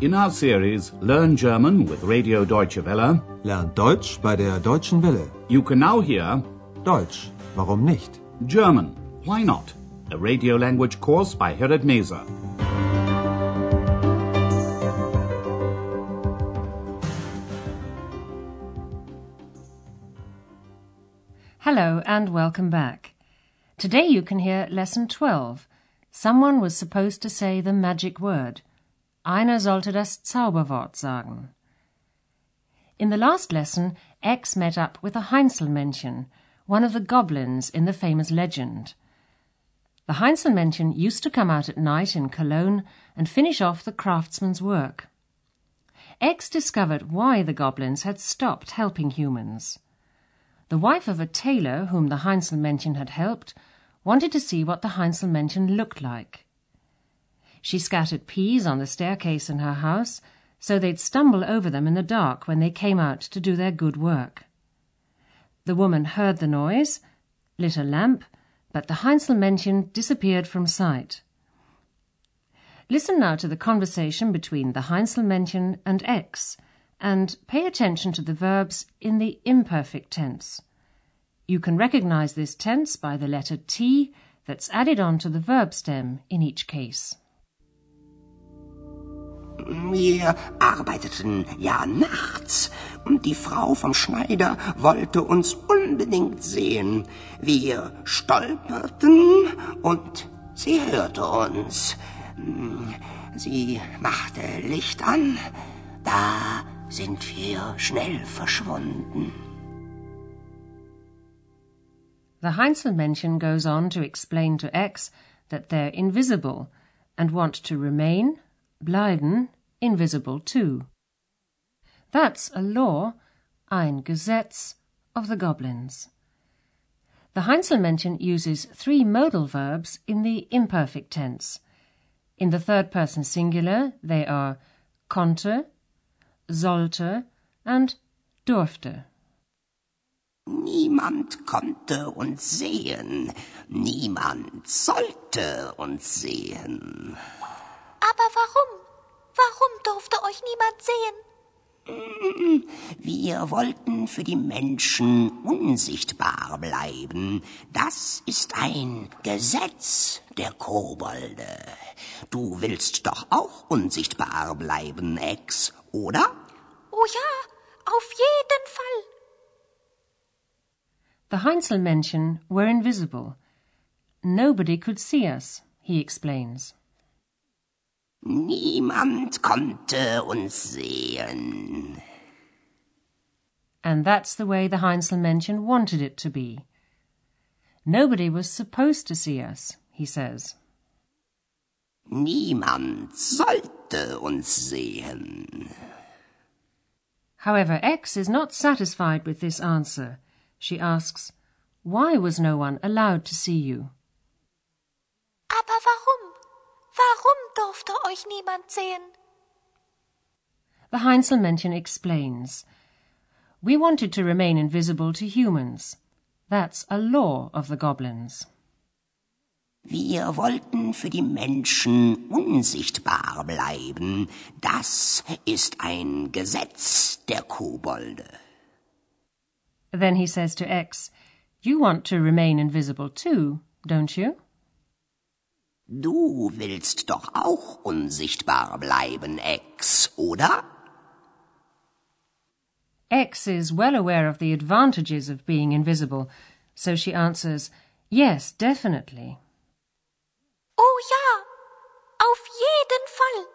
In our series Learn German with Radio Deutsche Welle, Lernt Deutsch bei der Deutschen Welle. you can now hear Deutsch, warum nicht? German, Why Not? A radio language course by Herrad Meese. Hello and welcome back. Today you can hear lesson 12. Someone was supposed to say the magic word. Einer sollte das Zauberwort sagen. In the last lesson, Ex met up with a Heinzelmännchen, one of the goblins in the famous legend. The Heinzelmännchen used to come out at night in Cologne and finish off the craftsman's work. Ex discovered why the goblins had stopped helping humans. The wife of a tailor whom the Heinzelmännchen had helped wanted to see what the Heinzelmännchen looked like. She scattered peas on the staircase in her house so they'd stumble over them in the dark when they came out to do their good work. The woman heard the noise, lit a lamp, but the Heinzelmännchen disappeared from sight. Listen now to the conversation between the Heinzelmännchen and Ex, and pay attention to the verbs in the imperfect tense. You can recognize this tense by the letter T that's added on to the verb stem in each case. Wir arbeiteten ja nachts und die Frau vom Schneider wollte uns unbedingt sehen. Wir stolperten und sie hörte uns. Hm, sie machte Licht an, da sind wir schnell verschwunden. The Heinzelmännchen goes on to explain to Ex that they're invisible and want to remain, bleiben, invisible too. That's a law, ein Gesetz, of the goblins. The Heinzelmännchen uses three modal verbs in the imperfect tense. In the third person singular, they are konnte, sollte, and durfte. Niemand konnte uns sehen, niemand sollte uns sehen. Aber warum? Warum durfte euch niemand sehen? Wir wollten für die Menschen unsichtbar bleiben. Das ist ein Gesetz der Kobolde. Du willst doch auch unsichtbar bleiben, Ex, oder? Oh ja, auf jeden Fall. The Heinzelmännchen were invisible. Nobody could see us, he explains. Niemand konnte uns sehen. And that's the way the Heinzelmännchen wanted it to be. Nobody was supposed to see us, he says. Niemand sollte uns sehen. However, Ex is not satisfied with this answer. She asks, Why was no one allowed to see you? Aber warum? Warum durfte euch niemand sehen? The Heinzelmännchen explains, We wanted to remain invisible to humans. That's a law of the goblins. Wir wollten für die Menschen unsichtbar bleiben. Das ist ein Gesetz der Kobolde. Then he says to Ex, You want to remain invisible too, don't you? Du willst doch auch unsichtbar bleiben, Ex, oder? Ex is well aware of the advantages of being invisible, so she answers, Yes, definitely. Oh ja, auf jeden Fall.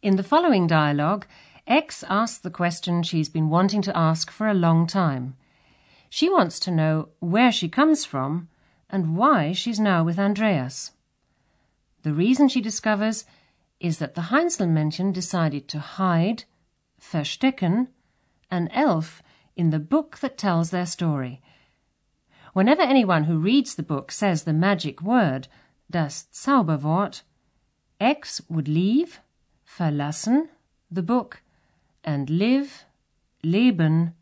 In the following dialogue, Ex asks the question she's been wanting to ask for a long time. She wants to know where she comes from and why she's now with Andreas. The reason she discovers is that the Heinzelmännchen decided to hide, verstecken, an elf in the book that tells their story. Whenever anyone who reads the book says the magic word, das Zauberwort, Ex would leave, verlassen, the book and live, leben,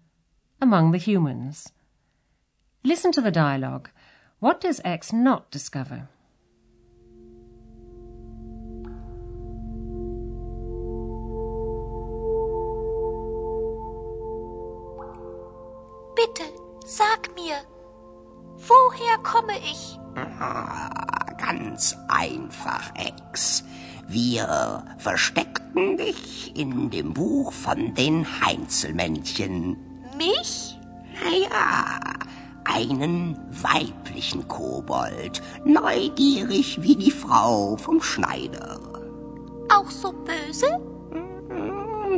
among the humans. Listen to the dialogue. What does X not discover? Bitte, sag mir, woher komme ich? Ah, ganz einfach, Ex. Wir versteckten dich in dem Buch von den Heinzelmännchen. Mich? Naja, einen weiblichen Kobold, neugierig wie die Frau vom Schneider. Auch so böse?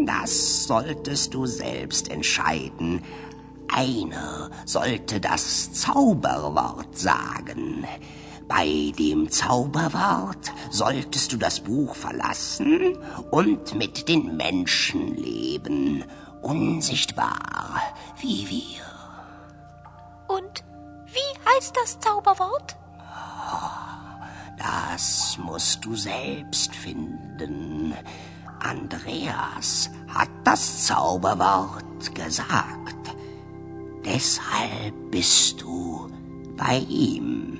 Das solltest du selbst entscheiden. Einer sollte das Zauberwort sagen. Bei dem Zauberwort solltest du das Buch verlassen und mit den Menschen leben, unsichtbar wie wir. Und heißt das Zauberwort? Das musst du selbst finden. Andreas hat das Zauberwort gesagt. Deshalb bist du bei ihm.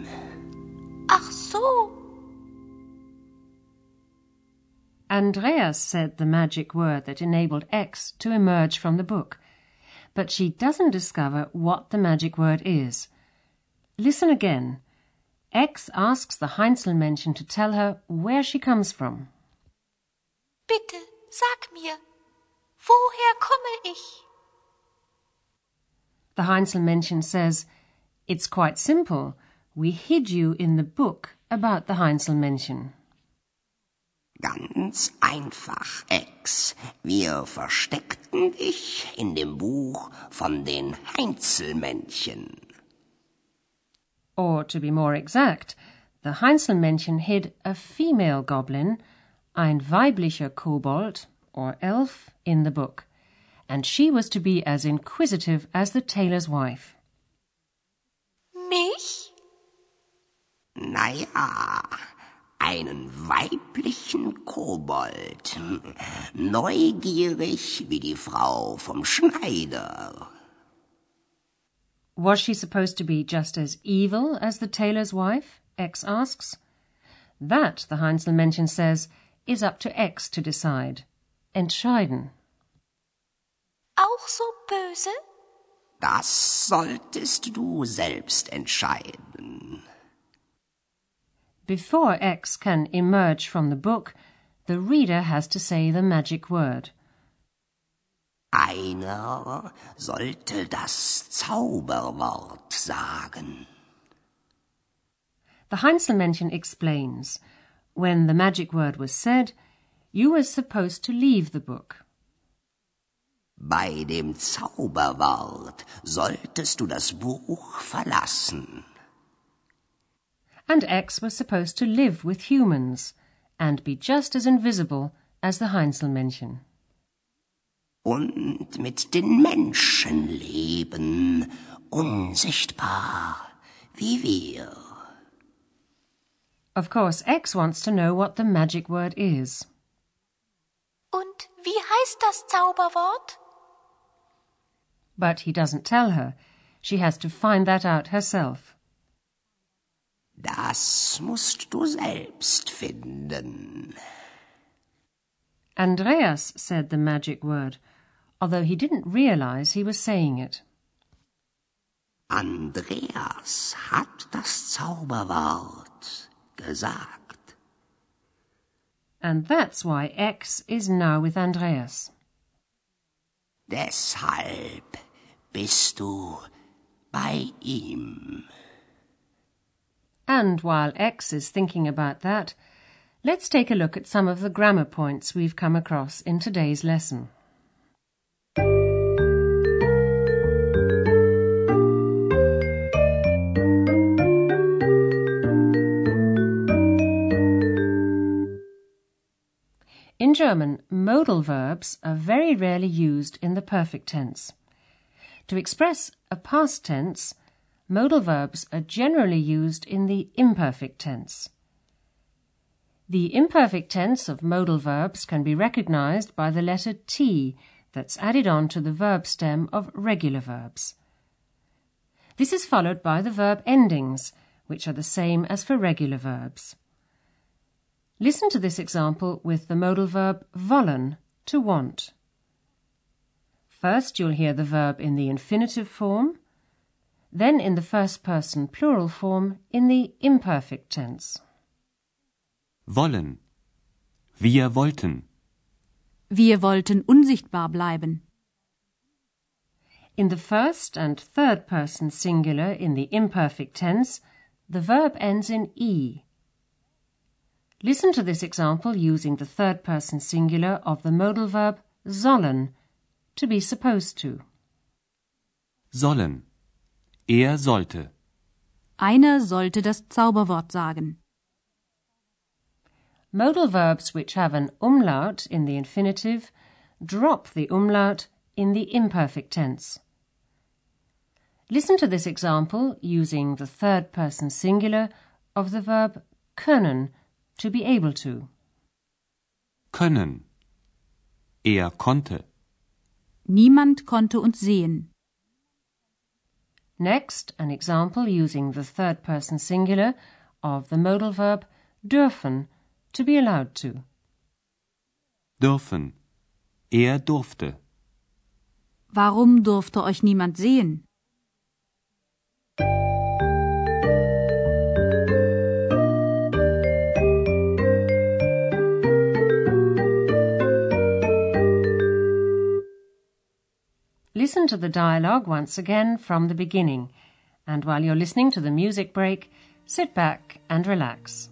Ach so. Andreas said the magic word that enabled Ex to emerge from the book, but she doesn't discover what the magic word is. Listen again. Ex asks the Heinzelmännchen to tell her where she comes from. Bitte, sag mir, woher komme ich? The Heinzelmännchen says, It's quite simple. We hid you in the book about the Heinzelmännchen. Ganz einfach, Ex. Wir versteckten dich in dem Buch von den Heinzelmännchen. Or, to be more exact, the Heinzelmännchen hid a female goblin, ein weiblicher Kobold, or elf, in the book, and she was to be as inquisitive as the tailor's wife. Mich? Naja, einen weiblichen Kobold. Neugierig wie die Frau vom Schneider. Was she supposed to be just as evil as the tailor's wife? Ex asks. That, the Heinzelmännchen says, is up to Ex to decide. Entscheiden. Auch so böse? Das solltest du selbst entscheiden. Before Ex can emerge from the book, the reader has to say the magic word. Einer sollte das Zauberwort sagen. The Heinzelmännchen explains when the magic word was said, you were supposed to leave the book. Bei dem Zauberwort solltest du das Buch verlassen. And Ex was supposed to live with humans and be just as invisible as the Heinzelmännchen. Und mit den Menschen leben, unsichtbar wie wir. Of course, Ex wants to know what the magic word is. Und wie heißt das Zauberwort? But he doesn't tell her. She has to find that out herself. Das musst du selbst finden. Andreas said the magic word, although he didn't realize he was saying it. Andreas hat das Zauberwort gesagt. And that's why Ex is now with Andreas. Deshalb bist du bei ihm. And while Ex is thinking about that, let's take a look at some of the grammar points we've come across in today's lesson. In German, modal verbs are very rarely used in the perfect tense. To express a past tense, modal verbs are generally used in the imperfect tense. The imperfect tense of modal verbs can be recognized by the letter T that's added on to the verb stem of regular verbs. This is followed by the verb endings, which are the same as for regular verbs. Listen to this example with the modal verb wollen, to want. First, you'll hear the verb in the infinitive form, then in the first person plural form in the imperfect tense. Wollen. Wir wollten. Wir wollten unsichtbar bleiben. In the first and third person singular in the imperfect tense, the verb ends in e. Listen to this example using the third person singular of the modal verb sollen, to be supposed to. Sollen. Er sollte. Einer sollte das Zauberwort sagen. Modal verbs which have an umlaut in the infinitive drop the umlaut in the imperfect tense. Listen to this example using the third person singular of the verb können, to be able to. Können. Er konnte. Niemand konnte uns sehen. Next, an example using the third person singular of the modal verb dürfen, to be allowed to. Dürfen. Er durfte. Warum durfte euch niemand sehen? Listen to the dialogue once again from the beginning, and while you're listening to the music break, sit back and relax.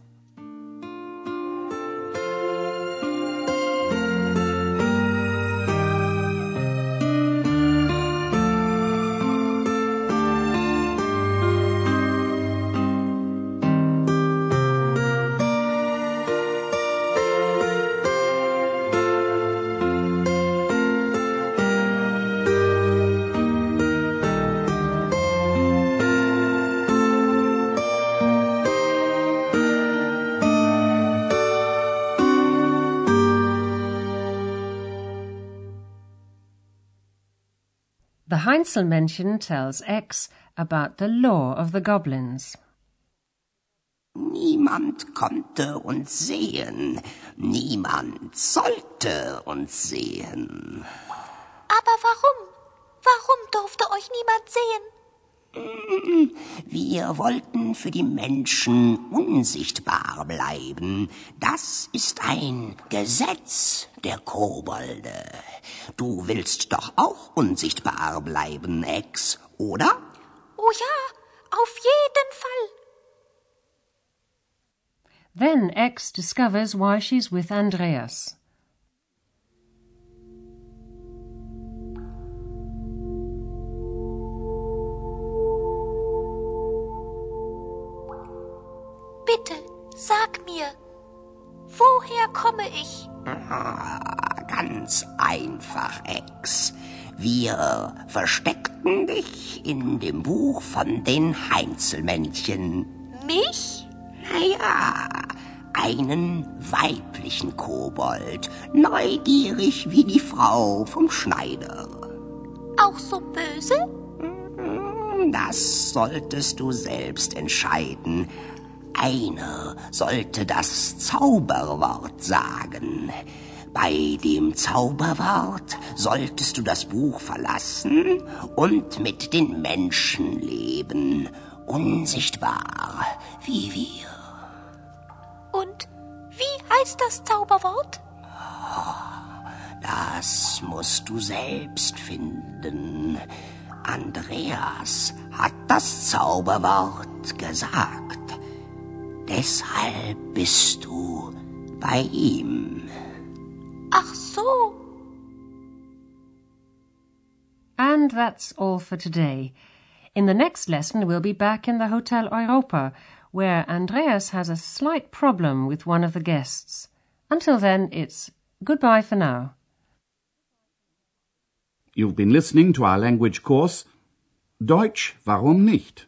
The Heinzelmännchen tells Ex about the law of the goblins. Niemand konnte uns sehen, niemand sollte uns sehen. Aber warum? Warum durfte euch niemand sehen? Wir wollten für die Menschen unsichtbar bleiben. Das ist ein Gesetz der Kobolde. Du willst doch auch unsichtbar bleiben, Ex, oder? Oh ja, auf jeden Fall. Then X discovers why she's with Andreas. Mir, woher komme ich? Ah, ganz einfach, Ex. Wir versteckten dich in dem Buch von den Heinzelmännchen. Mich? Naja, einen weiblichen Kobold, neugierig wie die Frau vom Schneider. Auch so böse? Das solltest du selbst entscheiden. Einer sollte das Zauberwort sagen. Bei dem Zauberwort solltest du das Buch verlassen und mit den Menschen leben, unsichtbar wie wir. Und wie heißt das Zauberwort? Das musst du selbst finden. Andreas hat das Zauberwort gesagt. Deshalb bist du bei ihm. Ach so. And that's all for today. In the next lesson, we'll be back in the Hotel Europa, where Andreas has a slight problem with one of the guests. Until then, it's goodbye for now. You've been listening to our language course, Deutsch, warum nicht?